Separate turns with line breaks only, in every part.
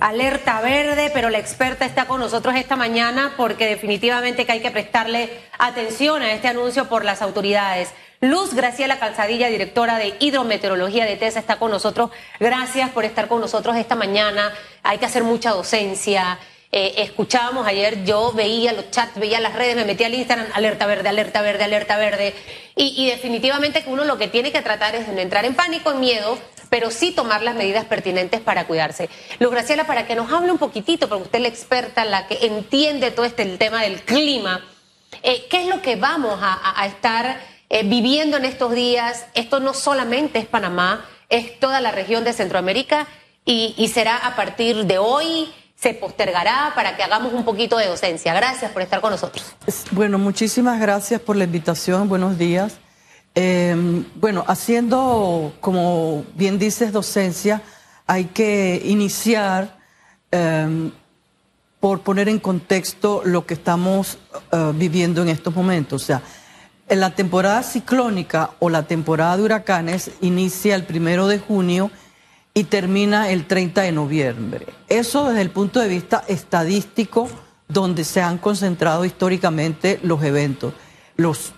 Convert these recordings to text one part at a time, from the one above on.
alerta verde, pero la experta está con nosotros esta mañana porque definitivamente que hay que prestarle atención a este anuncio por las autoridades. Luz Graciela Calzadilla, directora de Hidrometeorología de TESA, está con nosotros. Gracias por estar con nosotros esta mañana. Hay que hacer mucha docencia. Eh, escuchábamos ayer, yo veía los chats, veía las redes, me metía al Instagram, alerta verde, alerta verde, alerta verde. Y, definitivamente que uno lo que tiene que tratar es de no entrar en pánico, en miedo, pero sí tomar las medidas pertinentes para cuidarse. Luz Graciela, para que nos hable un poquitito, porque usted es la experta, la que entiende todo este el tema del clima, eh, ¿qué es lo que vamos a, estar eh, viviendo en estos días? Esto no solamente es Panamá, es toda la región de Centroamérica y será a partir de hoy se postergará para que hagamos un poquito de docencia. Gracias por estar con nosotros.
Bueno, muchísimas gracias por la invitación. Buenos días. Eh, bueno, haciendo, como bien dices, docencia, hay que iniciar eh, por poner en contexto lo que estamos uh, viviendo en estos momentos. O sea, en la temporada ciclónica o la temporada de huracanes inicia el primero de junio y termina el 30 de noviembre. Eso desde el punto de vista estadístico, donde se han concentrado históricamente los eventos los,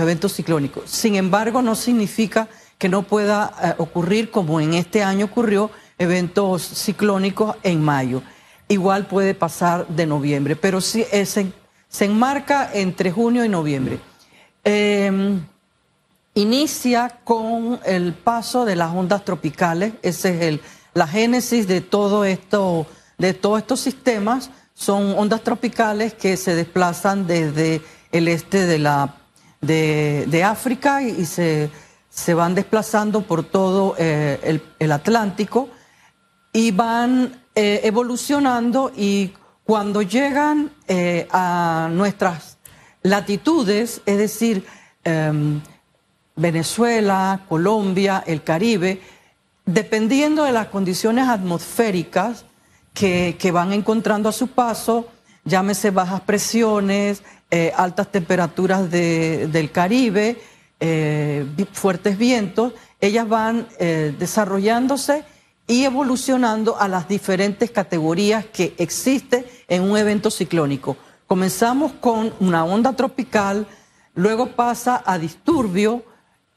eventos ciclónicos. Sin embargo, no significa que no pueda eh, ocurrir, como en este año ocurrió, eventos ciclónicos en mayo. Igual puede pasar de noviembre, pero sí eh, se, se, enmarca entre junio y noviembre. Em, inicia con el paso de las ondas tropicales, esa es el, la génesis de todo esto, de todos estos sistemas, son ondas tropicales que se desplazan desde el este de, África y, se, se, van desplazando por todo eh, el, Atlántico y van eh, evolucionando y cuando llegan eh, a nuestras latitudes, es decir, em, Venezuela, Colombia, el Caribe, dependiendo de las condiciones atmosféricas que, van encontrando a su paso, llámese bajas presiones, eh, altas temperaturas del Caribe, eh, fuertes vientos, ellas van eh, desarrollándose y evolucionando a las diferentes categorías que existen en un evento ciclónico. Comenzamos con una onda tropical, luego pasa a disturbio,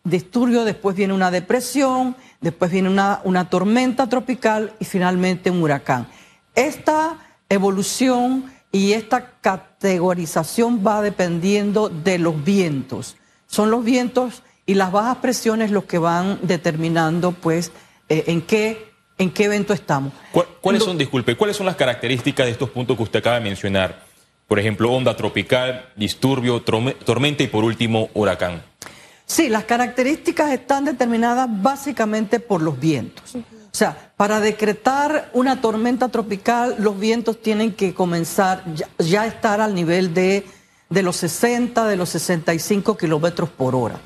disturbio, después viene una depresión, después viene una, una tormenta tropical y finalmente un huracán. Esta evolución y esta categorización va dependiendo de los vientos. Son los vientos y las bajas presiones los que van determinando, pues, eh, en qué en qué evento estamos.
¿Cuáles son, disculpe, cuáles son las características de estos puntos que usted acaba de mencionar? Por ejemplo, onda tropical, disturbio, tormenta y por último, huracán.
Sí, las características están determinadas básicamente por los vientos. O sea, para decretar una tormenta tropical, los vientos tienen que comenzar ya, estar al nivel de, de los 60, de los 65 kilómetros por hora.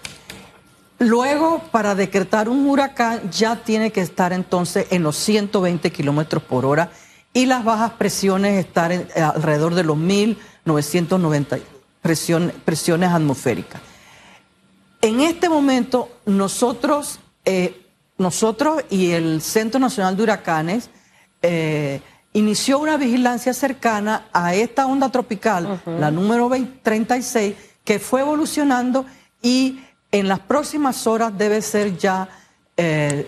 Luego, para decretar un huracán, ya tiene que estar entonces en los 120 kilómetros por hora y las bajas presiones estar alrededor de los 1990 presiones, presiones atmosféricas. En este momento, nosotros eh, nosotros y el Centro Nacional de Huracanes eh, inició una vigilancia cercana a esta onda tropical, la número 36, que fue evolucionando y en las próximas horas debe ser ya eh,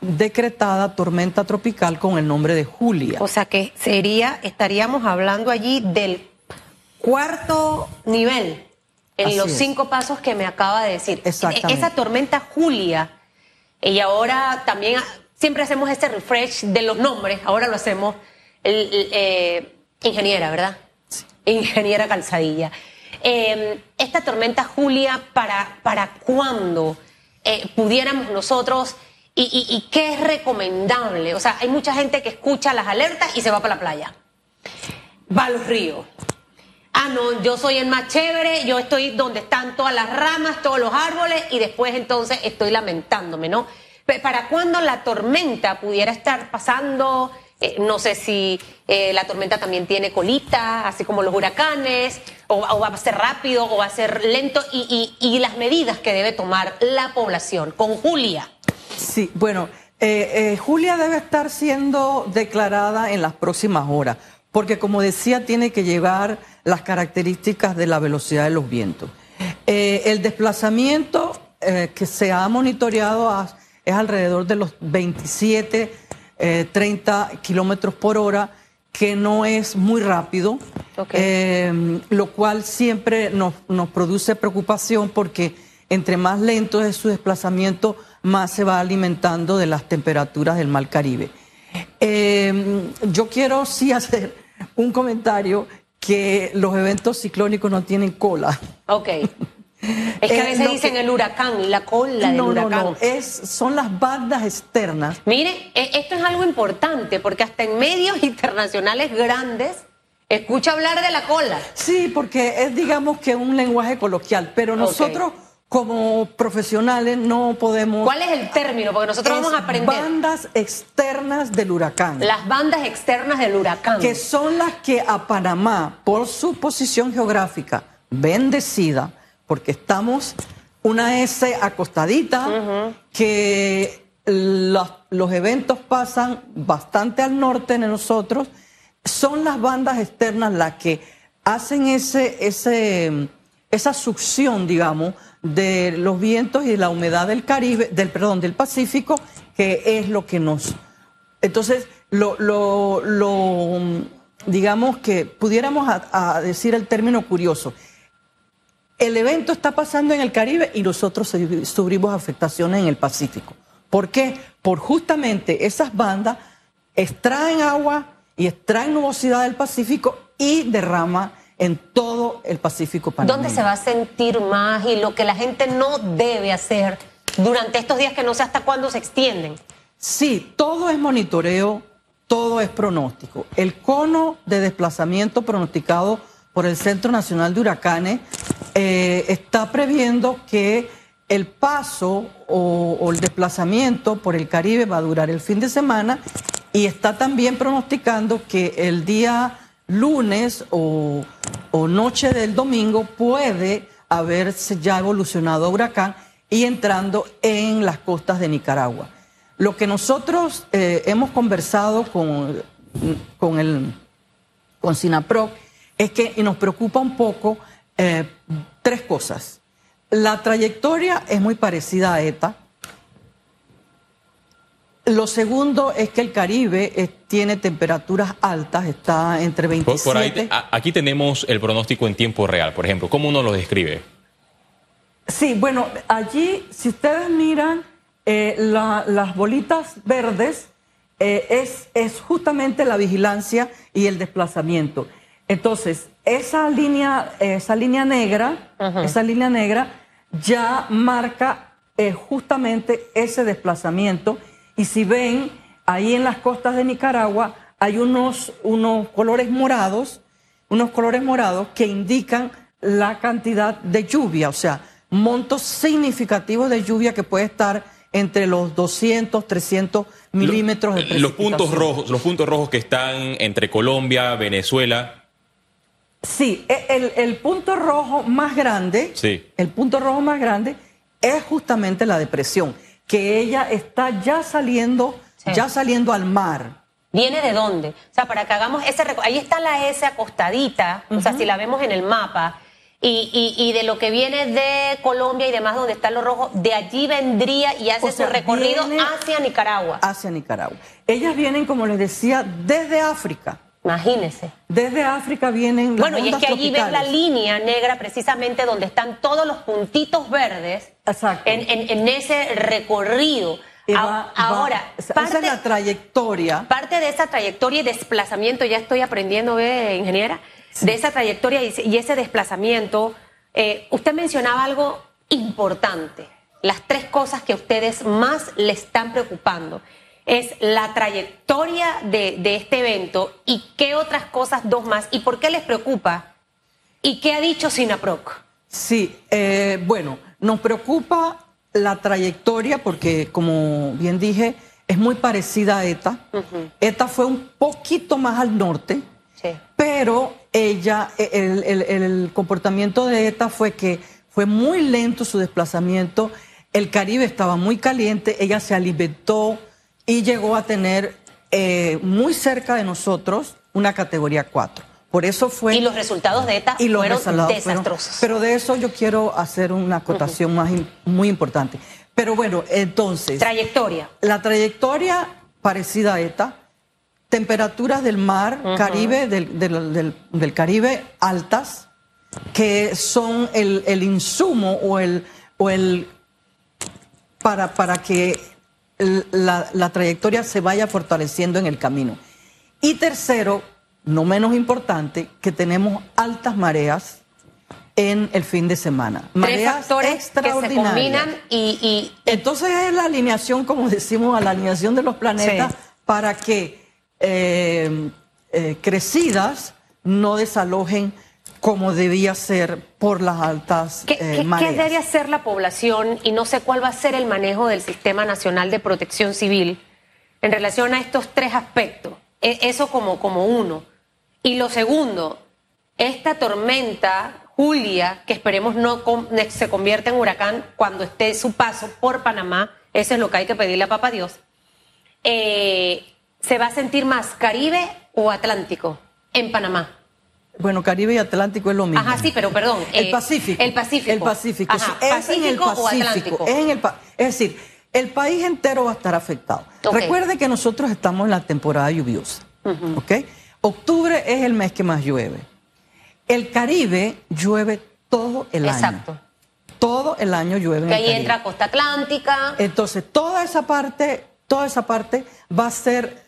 decretada tormenta tropical con el nombre de Julia.
O sea que sería, estaríamos hablando allí del cuarto nivel en los cinco pasos que me acaba de decir.
Exactamente.
Esa tormenta Julia y ahora también siempre hacemos este refresh de los nombres, ahora lo hacemos eh, ingeniera, ¿verdad? Ingeniera Calzadilla. Em, esta tormenta Julia, ¿para, para cuándo eh, pudiéramos nosotros y, y, qué es recomendable? O sea, hay mucha gente que escucha las alertas y se va para la playa, va a los ríos. Ah, no, yo soy el más chévere, yo estoy donde están todas las ramas, todos los árboles y después entonces estoy lamentándome, ¿no? ¿Para cuándo la tormenta pudiera estar pasando? Eh, no sé si eh, la tormenta también tiene colita, así como los huracanes, o, va a ser rápido o va a ser lento, y, las medidas que debe tomar la población con Julia.
Sí, bueno, Eh, Julia debe estar siendo declarada en las próximas horas, porque como decía, tiene que llevar las características de la velocidad de los vientos. Eh, el desplazamiento que se ha monitoreado es alrededor de los 27, 30 kilómetros por hora, que no es muy rápido, lo cual siempre nos, nos produce preocupación porque entre más lento es su desplazamiento, más se va alimentando de las temperaturas del Mar Caribe. Eh, yo quiero sí hacer un comentario que los eventos ciclónicos no tienen cola.
Ok. Es que a veces dicen el huracán, la cola del huracán. No, no,
es, son las bandas externas.
Mire, e, esto es algo importante porque hasta en medios internacionales grandes escucha hablar de la cola.
Sí, porque es digamos que un lenguaje coloquial, pero nosotros como profesionales no podemos...
¿Cuál es el término? Porque nosotros vamos a aprender.
Bandas externas del huracán.
Las bandas externas del huracán.
Que son las que a Panamá, por su posición geográfica bendecida, porque estamos una S acostadita, que los, eventos pasan bastante al norte de nosotros, son las bandas externas las que hacen ese, ese, esa succión, digamos, de los vientos y de la humedad del Caribe, del perdón, del Pacífico, que es lo que nos. Entonces, lo, lo, lo digamos que pudiéramos a, decir el término curioso. El evento está pasando en el Caribe y nosotros sufrimos afectaciones en el Pacífico. ¿Por qué? Por justamente esas bandas extraen agua y extraen nubosidad del Pacífico y derrama en todo el Pacífico
panameño. ¿Dónde se va a sentir más y lo que la gente no debe hacer durante estos días que no sé hasta cuándo se extienden?
Sí, todo es monitoreo, todo es pronóstico. El cono de desplazamiento pronosticado por el Centro Nacional de Huracanes eh, está previendo que el paso o, o el desplazamiento por el Caribe va a durar el fin de semana y está también pronosticando que el día lunes o, noche del domingo puede haberse ya evolucionado a huracán y entrando en las costas de Nicaragua. Lo que nosotros eh, hemos conversado con, con, el, con es que nos preocupa un poco eh, tres cosas. La trayectoria es muy parecida a ETA, lo segundo es que el Caribe eh, tiene temperaturas altas, está entre 27.
Por, ahí, aquí tenemos el pronóstico en tiempo real, por ejemplo. ¿Cómo uno lo describe?
Sí, bueno, allí, si ustedes miran eh, las bolitas verdes, eh, es, es justamente la vigilancia y el desplazamiento. Entonces, esa línea, esa línea negra, esa línea negra ya marca justamente ese desplazamiento y si ven, ahí en las costas de Nicaragua hay unos, unos colores morados, unos colores morados que indican la cantidad de lluvia, o sea, montos significativos de lluvia que puede estar entre los 200, 300 milímetros de precipitación.
Los puntos rojos, los puntos rojos que están entre Colombia, Venezuela.
Sí, e, el, el punto rojo más grande,
sí.
el punto rojo más grande es justamente la depresión que ella está ya saliendo, ya saliendo al mar.
¿Viene de dónde? O sea, para que hagamos ese ahí está la S acostadita, o sea, si la vemos en el mapa, y, y, de lo que viene de Colombia y demás, donde está lo rojo, de allí vendría y hace su recorrido hacia Nicaragua.
Hacia Nicaragua. Ellas vienen, como les decía, desde África.
Imagínese.
Desde África vienen las
Bueno, y es que allí ves la línea negra precisamente donde están todos los puntitos verdes
Exacto.
En, en, ese recorrido. Ahora,
parte, esa es la trayectoria.
Parte de esa trayectoria y desplazamiento, ya estoy aprendiendo, ¿ve, ingeniera? De esa trayectoria y, ese desplazamiento, eh, usted mencionaba algo importante, las tres cosas que a ustedes más le están preocupando es la trayectoria de, este evento y qué otras cosas, dos más, y por qué les preocupa y qué ha dicho Sinaproc.
Sí, eh, bueno, nos preocupa la trayectoria porque, como bien dije, es muy parecida a ETA. ETA fue un poquito más al norte, pero ella, el, el comportamiento de ETA fue que fue muy lento su desplazamiento, el Caribe estaba muy caliente, ella se alimentó y llegó a tener eh, muy cerca de nosotros una categoría 4. Por eso fue.
Y los resultados de ETA fueron desastrosos.
pero de eso yo quiero hacer una acotación más muy importante. Pero bueno, entonces.
Trayectoria.
La trayectoria parecida a ETA, temperaturas del mar Caribe, del, Caribe altas, que son el, insumo o el, o el para, para que la, la trayectoria se vaya fortaleciendo en el camino. Y tercero, no menos importante, que tenemos altas mareas en el fin de semana.
Mareas extraordinarias. Que se combinan y,
Entonces es la alineación, como decimos, a la alineación de los planetas para que eh, eh, crecidas no desalojen como debía ser por las altas
¿Qué,
eh, mareas.
¿Qué debe hacer la población y no sé cuál va a ser el manejo del Sistema Nacional de Protección Civil en relación a estos tres aspectos? E, eso como, como uno. Y lo segundo, esta tormenta, Julia, que esperemos no se convierta en huracán cuando esté su paso por Panamá, eso es lo que hay que pedirle a Papá Dios, eh, ¿se va a sentir más Caribe o Atlántico en Panamá?
Bueno, Caribe y Atlántico es lo mismo.
Ajá, sí, pero perdón.
El eh, Pacífico.
El Pacífico.
El Pacífico.
Ajá, es en el Pacífico. O Atlántico.
Es, en el, es decir, el país entero va a estar afectado. Recuerde que nosotros estamos en la temporada lluviosa. ¿Ok? Octubre es el mes que más llueve. El Caribe llueve todo el año. Exacto. Todo el año llueve.
Que ahí entra Costa Atlántica.
Entonces, toda esa parte, toda esa parte va a ser,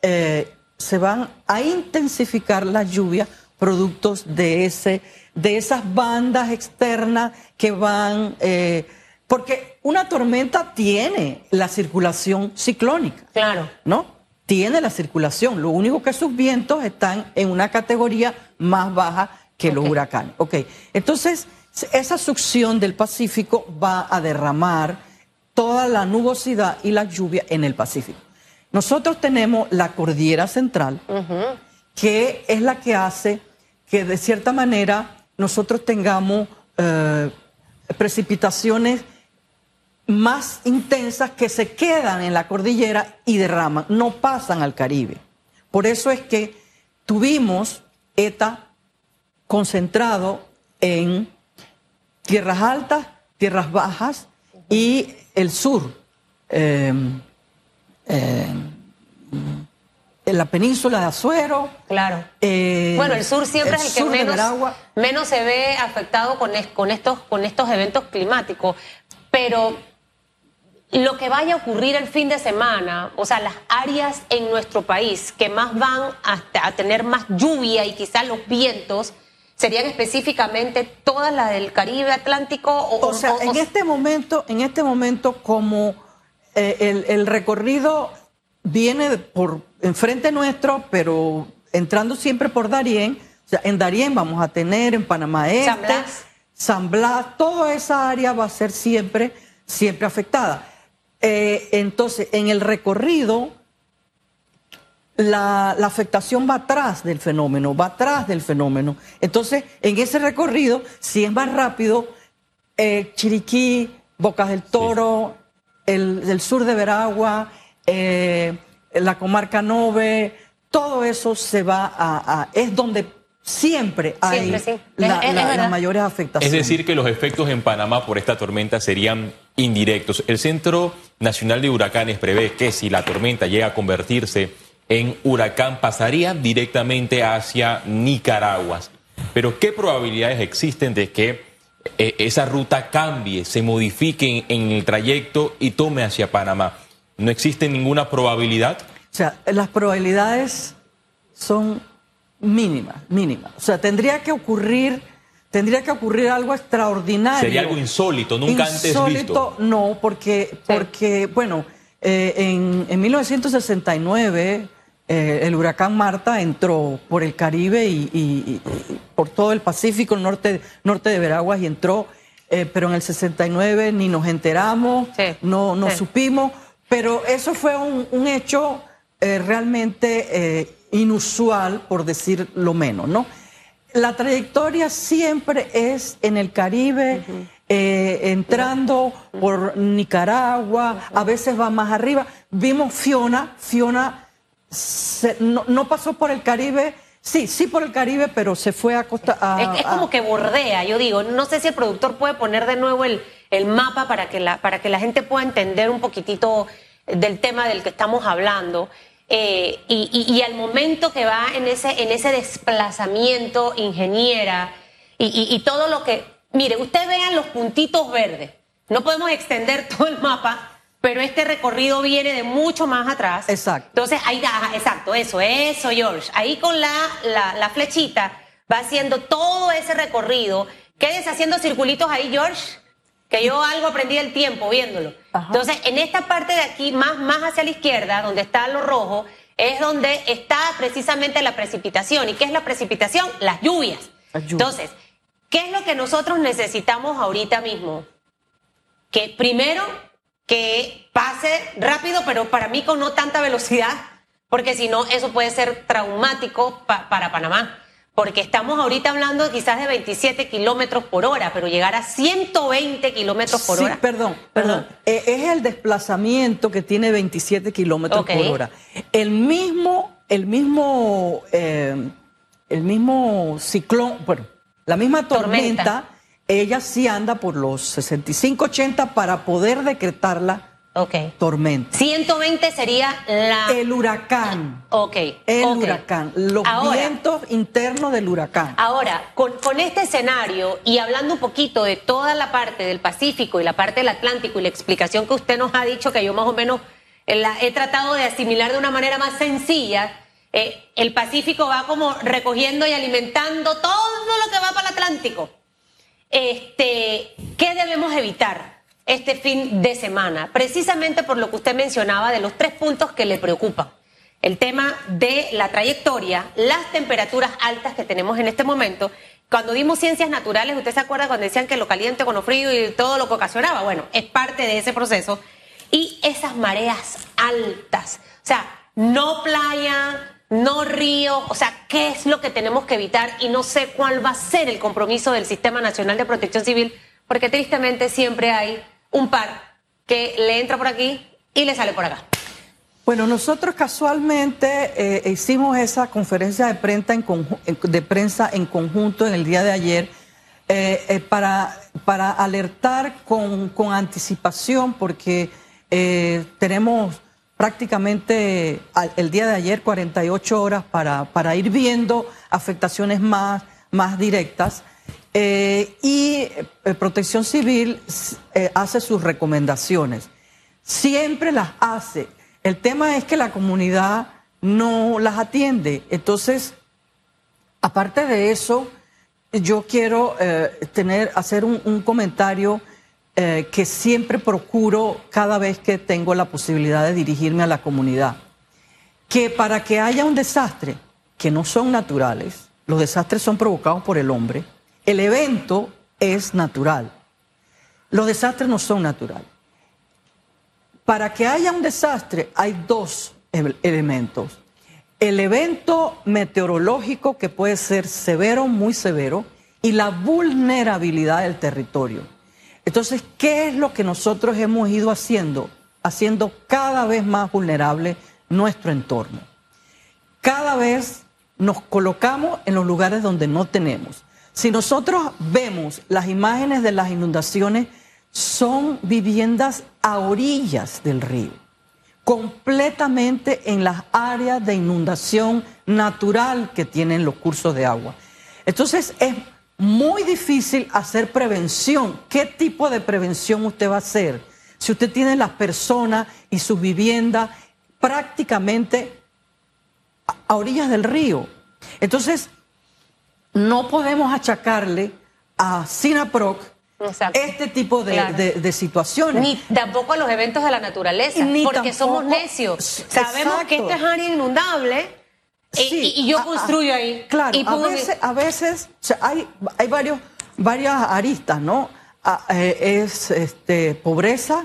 eh, se van a intensificar las lluvias productos de ese, de esas bandas externas que van, eh, porque una tormenta tiene la circulación ciclónica.
Claro.
¿No? tiene la circulación. Lo único que sus vientos están en una categoría más baja que los huracanes. Ok, entonces esa succión del Pacífico va a derramar toda la nubosidad y la lluvia en el Pacífico. Nosotros tenemos la cordillera central, que es la que hace que de cierta manera nosotros tengamos eh, precipitaciones más intensas que se quedan en la cordillera y derraman, no pasan al Caribe. Por eso es que tuvimos ETA concentrado en tierras altas, tierras bajas y el sur. Em, em, en la península de Azuero.
Claro. Eh, bueno, el sur siempre es el que menos, menos, se ve afectado con, con, estos, con estos eventos climáticos. Pero lo que vaya a ocurrir el fin de semana, o sea, las áreas en nuestro país que más van a, tener más lluvia y quizás los vientos, serían específicamente todas las del Caribe Atlántico
o, sea en este momento en este momento como eh, el, recorrido viene por enfrente nuestro pero entrando siempre por Darién o sea en Darién vamos a tener en Panamá Este San Blas, San Blas toda esa área va a ser siempre siempre afectada. Eh, entonces, en el recorrido, la, afectación va atrás del fenómeno, va atrás del fenómeno. Entonces, en ese recorrido, si es más rápido, eh, Chiriquí, Bocas del Toro, el, sur de Veragua, eh, la comarca Nove, todo eso se va a, es donde siempre hay las mayores afectaciones.
Es decir, que los efectos en Panamá por esta tormenta serían indirectos. El Centro Nacional de Huracanes prevé que si la tormenta llega a convertirse en huracán, pasaría directamente hacia Nicaragua. Pero ¿qué probabilidades existen de que eh, esa ruta cambie, se modifique en el trayecto y tome hacia Panamá? ¿No existe ninguna probabilidad?
O sea, las probabilidades son mínimas, mínimas. O sea, tendría que ocurrir tendría que ocurrir algo extraordinario.
Sería algo insólito, nunca antes visto. Insólito,
no, porque, porque bueno, eh, en, 1969 eh, el huracán Marta entró por el Caribe y, por todo el Pacífico, el norte, norte de Veraguas y entró, eh, pero en el 69 ni nos enteramos, no, no supimos, pero eso fue un, hecho realmente inusual, por decir lo menos, ¿no? la trayectoria siempre es en el Caribe, eh, entrando por Nicaragua, a veces va más arriba. Vimos Fiona, Fiona no, pasó por el Caribe, sí, sí por el Caribe, pero se fue a Costa...
A, es, como que bordea, yo digo, no sé si el productor puede poner de nuevo el, el mapa para que, la, para que la gente pueda entender un poquitito del tema del que estamos hablando. Eh, y, al momento que va en ese, en ese desplazamiento ingeniera y, todo lo que... Mire, usted vea los puntitos verdes. No podemos extender todo el mapa, pero este recorrido viene de mucho más atrás.
Exacto.
Entonces, ahí, exacto, eso, eso, George. Ahí con la, la, flechita va haciendo todo ese recorrido. Quédese haciendo circulitos ahí, George, que yo algo aprendí del tiempo viéndolo. Entonces, en esta parte de aquí, más, más hacia la izquierda, donde está lo rojo, es donde está precisamente la precipitación. ¿Y qué es la precipitación? Las lluvias. Entonces, ¿qué es lo que nosotros necesitamos ahorita mismo? Que primero, que pase rápido, pero para mí con no tanta velocidad, porque si no, eso puede ser traumático para Panamá porque estamos ahorita hablando quizás de 27 kilómetros por hora, pero llegar a 120 kilómetros por
sí,
hora.
Perdón, perdón. Eh, es el desplazamiento que tiene 27 kilómetros por hora. El mismo, el mismo, eh, el mismo ciclón, bueno, la misma tormenta, ella sí anda por los 65-80 para poder decretarla
Ok.
Tormenta.
120 sería la...
El huracán.
Ok.
El huracán. Los vientos internos del huracán.
Ahora, con, con, este escenario y hablando un poquito de toda la parte del Pacífico y la parte del Atlántico y la explicación que usted nos ha dicho, que yo más o menos la, he tratado de asimilar de una manera más sencilla, eh, el Pacífico va como recogiendo y alimentando todo lo que va para el Atlántico. Este, ¿Qué debemos evitar? Este fin de semana, precisamente por lo que usted mencionaba de los tres puntos que le preocupan. El tema de la trayectoria, las temperaturas altas que tenemos en este momento. Cuando dimos ciencias naturales, ¿usted se acuerda cuando decían que lo caliente con lo frío y todo lo que ocasionaba? Bueno, es parte de ese proceso. Y esas mareas altas. O sea, no playa, no río. O sea, ¿qué es lo que tenemos que evitar? Y no sé cuál va a ser el compromiso del Sistema Nacional de Protección Civil, porque tristemente siempre hay un par que le entra por aquí y le sale por acá.
Bueno, nosotros casualmente eh, hicimos esa conferencia de prensa en, de prensa en conjunto en el día de ayer eh, eh, para, para alertar con, con anticipación porque tenemos prácticamente el día de ayer 48 horas para, para ir viendo afectaciones más, más directas. Eh, y eh, Protección Civil eh, hace sus recomendaciones. Siempre las hace. El tema es que la comunidad no las atiende. Entonces, aparte de eso, yo quiero hacer un, comentario que siempre procuro cada vez que tengo la posibilidad de dirigirme a la comunidad. Que para que haya un desastre, que no son naturales, los desastres son provocados por el hombre, el evento es natural. Los desastres no son naturales. Para que haya un desastre hay dos elementos. El evento meteorológico que puede ser severo, muy severo, y la vulnerabilidad del territorio. Entonces, ¿qué es lo que nosotros hemos ido haciendo? Haciendo cada vez más vulnerable nuestro entorno. Cada vez nos colocamos en los lugares donde no tenemos. Si nosotros vemos las imágenes de las inundaciones, son viviendas a orillas del río, completamente en las áreas de inundación natural que tienen los cursos de agua. Entonces es muy difícil hacer prevención. ¿Qué tipo de prevención usted va a hacer? Si usted tiene las personas y sus viviendas prácticamente a orillas del río. Entonces, no podemos achacarle a Sinaproc este tipo de, situaciones.
Ni tampoco a los eventos de la naturaleza, porque somos necios. Sabemos que esta es área inundable y, yo construyo ahí.
Claro, a veces, hay, hay varios, varias aristas, ¿no? Eh, es este, pobreza,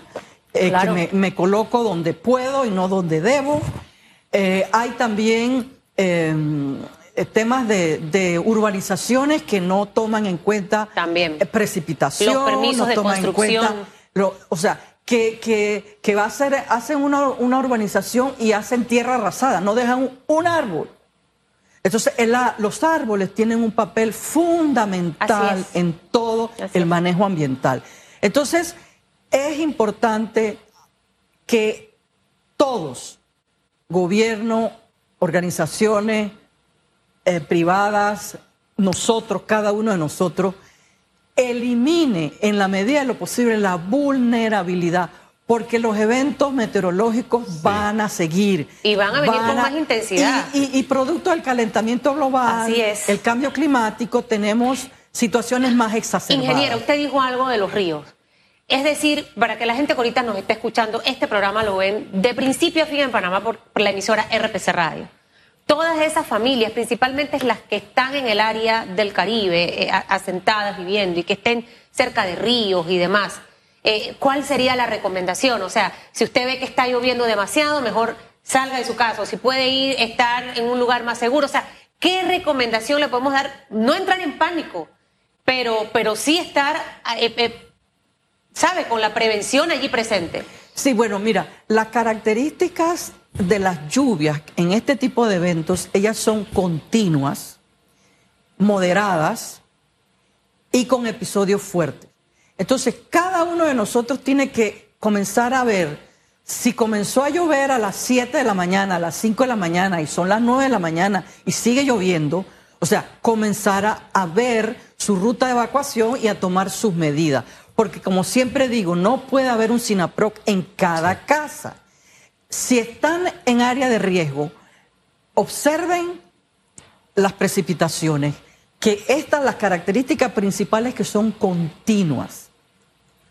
eh, que me, coloco donde puedo y no donde debo. Eh, hay también em, eh, temas de, urbanizaciones que no toman en cuenta
También.
Eh, precipitación,
Los permisos
no
de
toman en cuenta, o sea, que, que, que va a ser, hacen una, una, urbanización y hacen tierra arrasada, no dejan un, árbol. Entonces, los árboles tienen un papel fundamental en todo el manejo ambiental. Entonces, es importante que todos, gobierno, organizaciones eh, privadas, nosotros, cada uno de nosotros, elimine en la medida de lo posible la vulnerabilidad, porque los eventos meteorológicos van a seguir.
Y van a venir con más intensidad.
Y, producto del calentamiento global, el cambio climático, tenemos situaciones más exacerbadas.
Ingeniero, usted dijo algo de los ríos. Es decir, para que la gente que ahorita nos esté escuchando, este programa lo ven de principio a fin en Panamá por, la emisora RPC Radio. Todas esas familias, principalmente las que están en el área del Caribe, eh, asentadas, viviendo y que estén cerca de ríos y demás, eh, ¿cuál sería la recomendación? O sea, si usted ve que está lloviendo demasiado, mejor salga de su casa. O si puede ir, estar en un lugar más seguro. O sea, ¿qué recomendación le podemos dar? No entrar en pánico, pero, pero sí estar eh, ¿sabe? Con la prevención allí presente.
Sí, bueno, mira, las características de las lluvias en este tipo de eventos, ellas son continuas, moderadas y con episodios fuertes. Entonces, cada uno de nosotros tiene que comenzar a ver si comenzó a llover a las 7 de la mañana, a las 5 de la mañana y son las 9 de la mañana y sigue lloviendo, o sea, comenzar a, a ver su ruta de evacuación y a tomar sus medidas porque como siempre digo, no puede haber un SINAPROC en cada casa. Si están en área de riesgo, observen las precipitaciones, que estas las características principales que son continuas,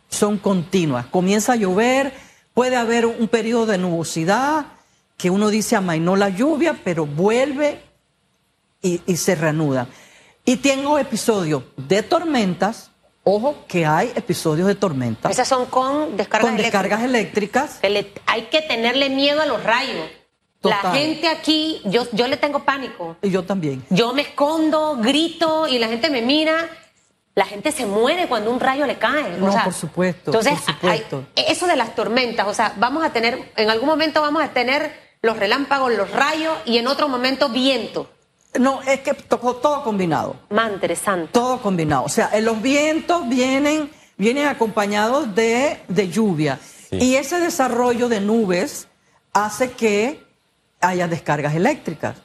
son continuas. Comienza a llover, puede haber un periodo de nubosidad, que uno dice amainó la lluvia, pero vuelve y, y se reanuda. Y tengo episodios de tormentas, Ojo que hay episodios de tormenta.
Esas son con descargas
con descargas eléctricas.
hay que tenerle miedo a los rayos. La gente aquí, yo, yo le tengo pánico.
Y yo también.
Yo me escondo, grito y la gente me mira. La gente se muere cuando un rayo le cae.
No, por supuesto.
Entonces,
por supuesto.
eso de las tormentas, o sea, vamos a tener, en algún momento vamos a tener los relámpagos, los rayos y en otro momento viento.
No, es que tocó todo combinado.
Más interesante.
Todo combinado. O sea, los vientos vienen, vienen acompañados de, lluvia. Y ese desarrollo de nubes hace que haya descargas eléctricas.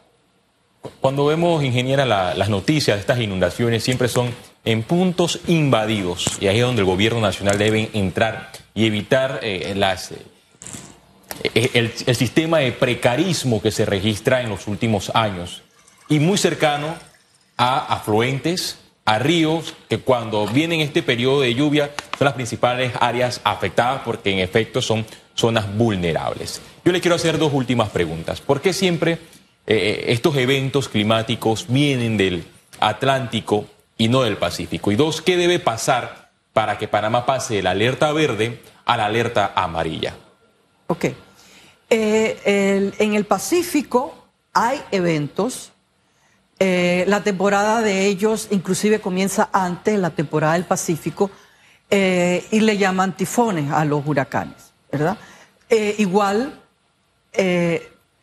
Cuando vemos, ingeniera, las noticias de estas inundaciones siempre son en puntos invadidos. Y ahí es donde el gobierno nacional debe entrar y evitar eh, las, eh, el sistema de precarismo que se registra en los últimos años y muy cercano a afluentes, a ríos, que cuando vienen este periodo de lluvia son las principales áreas afectadas porque en efecto son zonas vulnerables. Yo le quiero hacer dos últimas preguntas. ¿Por qué siempre eh, estos eventos climáticos vienen del Atlántico y no del Pacífico? Y dos, ¿qué debe pasar para que Panamá pase de la alerta verde a la alerta amarilla?
Ok. Eh, en el Pacífico hay eventos eh, la temporada de ellos inclusive comienza antes, la temporada del Pacífico, eh, y le llaman tifones a los huracanes, ¿verdad? Eh, igual,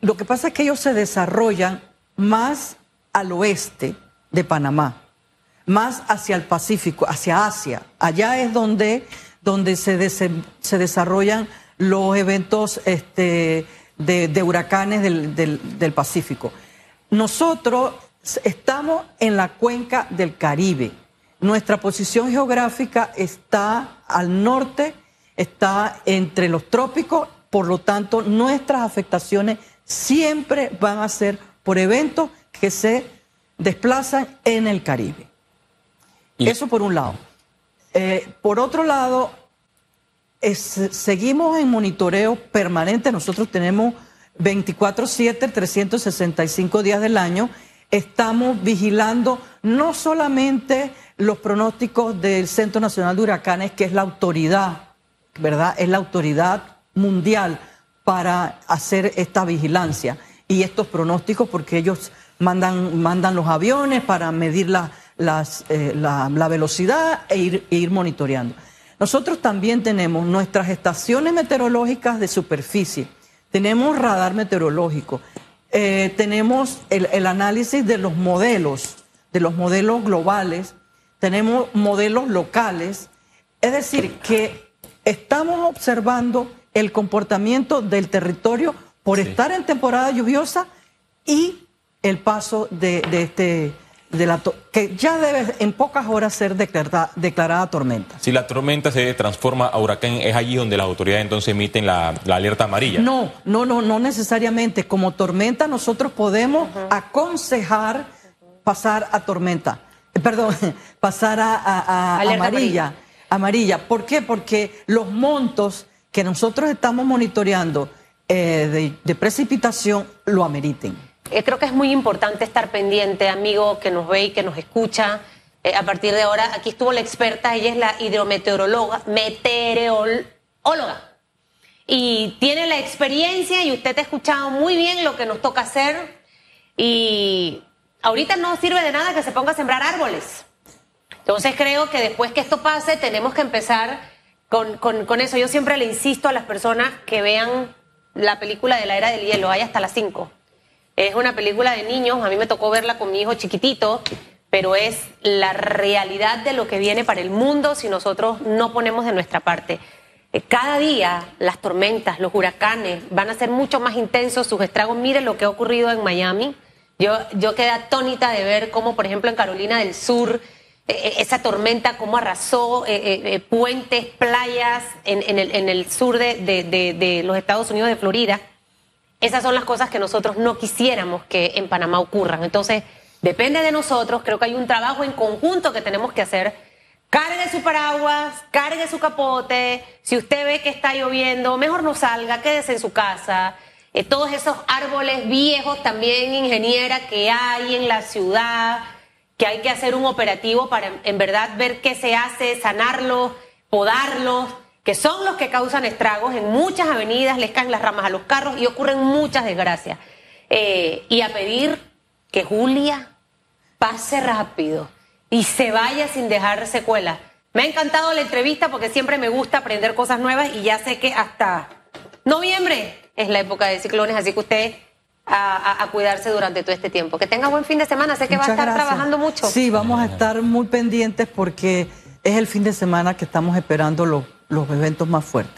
lo que pasa es que ellos se desarrollan más al oeste de Panamá, más hacia el Pacífico, hacia Asia. Allá es donde, donde se, se desarrollan los eventos este, de, huracanes del, del Pacífico. Nosotros Estamos en la cuenca del Caribe. Nuestra posición geográfica está al norte, está entre los trópicos, por lo tanto nuestras afectaciones siempre van a ser por eventos que se desplazan en el Caribe. Eso por un lado. Eh, por otro lado, seguimos en monitoreo permanente. Nosotros tenemos 24/7, 365 días del año estamos vigilando no solamente los pronósticos del Centro Nacional de Huracanes, que es la autoridad, ¿verdad? Es la autoridad mundial para hacer esta vigilancia y estos pronósticos, porque ellos mandan, mandan los aviones para medir la, eh, la velocidad e ir, e ir monitoreando. Nosotros también tenemos nuestras estaciones meteorológicas de superficie, tenemos radar meteorológico, eh, tenemos el, el análisis de los modelos, de los modelos globales, tenemos modelos locales, es decir, que estamos observando el comportamiento del territorio por estar en temporada lluviosa y el paso de, de este de la to- que ya debe en pocas horas ser declarada, declarada tormenta.
Si la tormenta se transforma a huracán, es allí donde las autoridades entonces emiten la, la alerta amarilla.
No, no, no, no necesariamente. Como tormenta nosotros podemos aconsejar pasar a tormenta. Eh, Perdón, pasar a, a- a
Alerta
amarilla. Amarilla. ¿Por qué? Porque los montos que nosotros estamos monitoreando eh, de, de precipitación lo ameriten.
Eh, creo que es muy importante estar pendiente, amigo que nos ve y que nos escucha. Eh, a partir de ahora, aquí estuvo la experta, ella es la hidrometeoróloga, meteoróloga. Y tiene la experiencia y usted ha escuchado muy bien lo que nos toca hacer. Y ahorita no sirve de nada que se ponga a sembrar árboles. Entonces creo que después que esto pase tenemos que empezar con, con- con eso. Yo siempre le insisto a las personas que vean la película de la era del hielo, hay hasta las 5. Es una película de niños, a mí me tocó verla con mi hijo chiquitito, pero es la realidad de lo que viene para el mundo si nosotros no ponemos de nuestra parte. Eh, Cada día las tormentas, los huracanes van a ser mucho más intensos, sus estragos. Miren lo que ha ocurrido en Miami. Yo, yo quedé atónita de ver cómo, por ejemplo, en Carolina del Sur, eh, eh, esa tormenta, cómo arrasó puentes, playas en, el, sur de los Estados Unidos de Florida. Esas son las cosas que nosotros no quisiéramos que en Panamá ocurran. Entonces, depende de nosotros. Creo que hay un trabajo en conjunto que tenemos que hacer. Cargue su paraguas, cargue su capote. Si usted ve que está lloviendo, mejor no salga, quédese en su casa. Eh, todos esos árboles viejos también, ingeniera, que hay en la ciudad, que hay que hacer un operativo para en verdad ver qué se hace, sanarlos, podarlos que son los que causan estragos en muchas avenidas, les caen las ramas a los carros y ocurren muchas desgracias. Eh, y a pedir que Julia pase rápido y se vaya sin dejar secuelas. Me ha encantado la entrevista porque siempre me gusta aprender cosas nuevas y ya sé que hasta noviembre es la época de ciclones, así que usted a, cuidarse durante todo este tiempo. Que tenga buen fin de semana, sé que va a estar
gracias.
trabajando mucho.
Sí, vamos a estar muy pendientes porque es el fin de semana que estamos esperando los, los eventos más fuertes.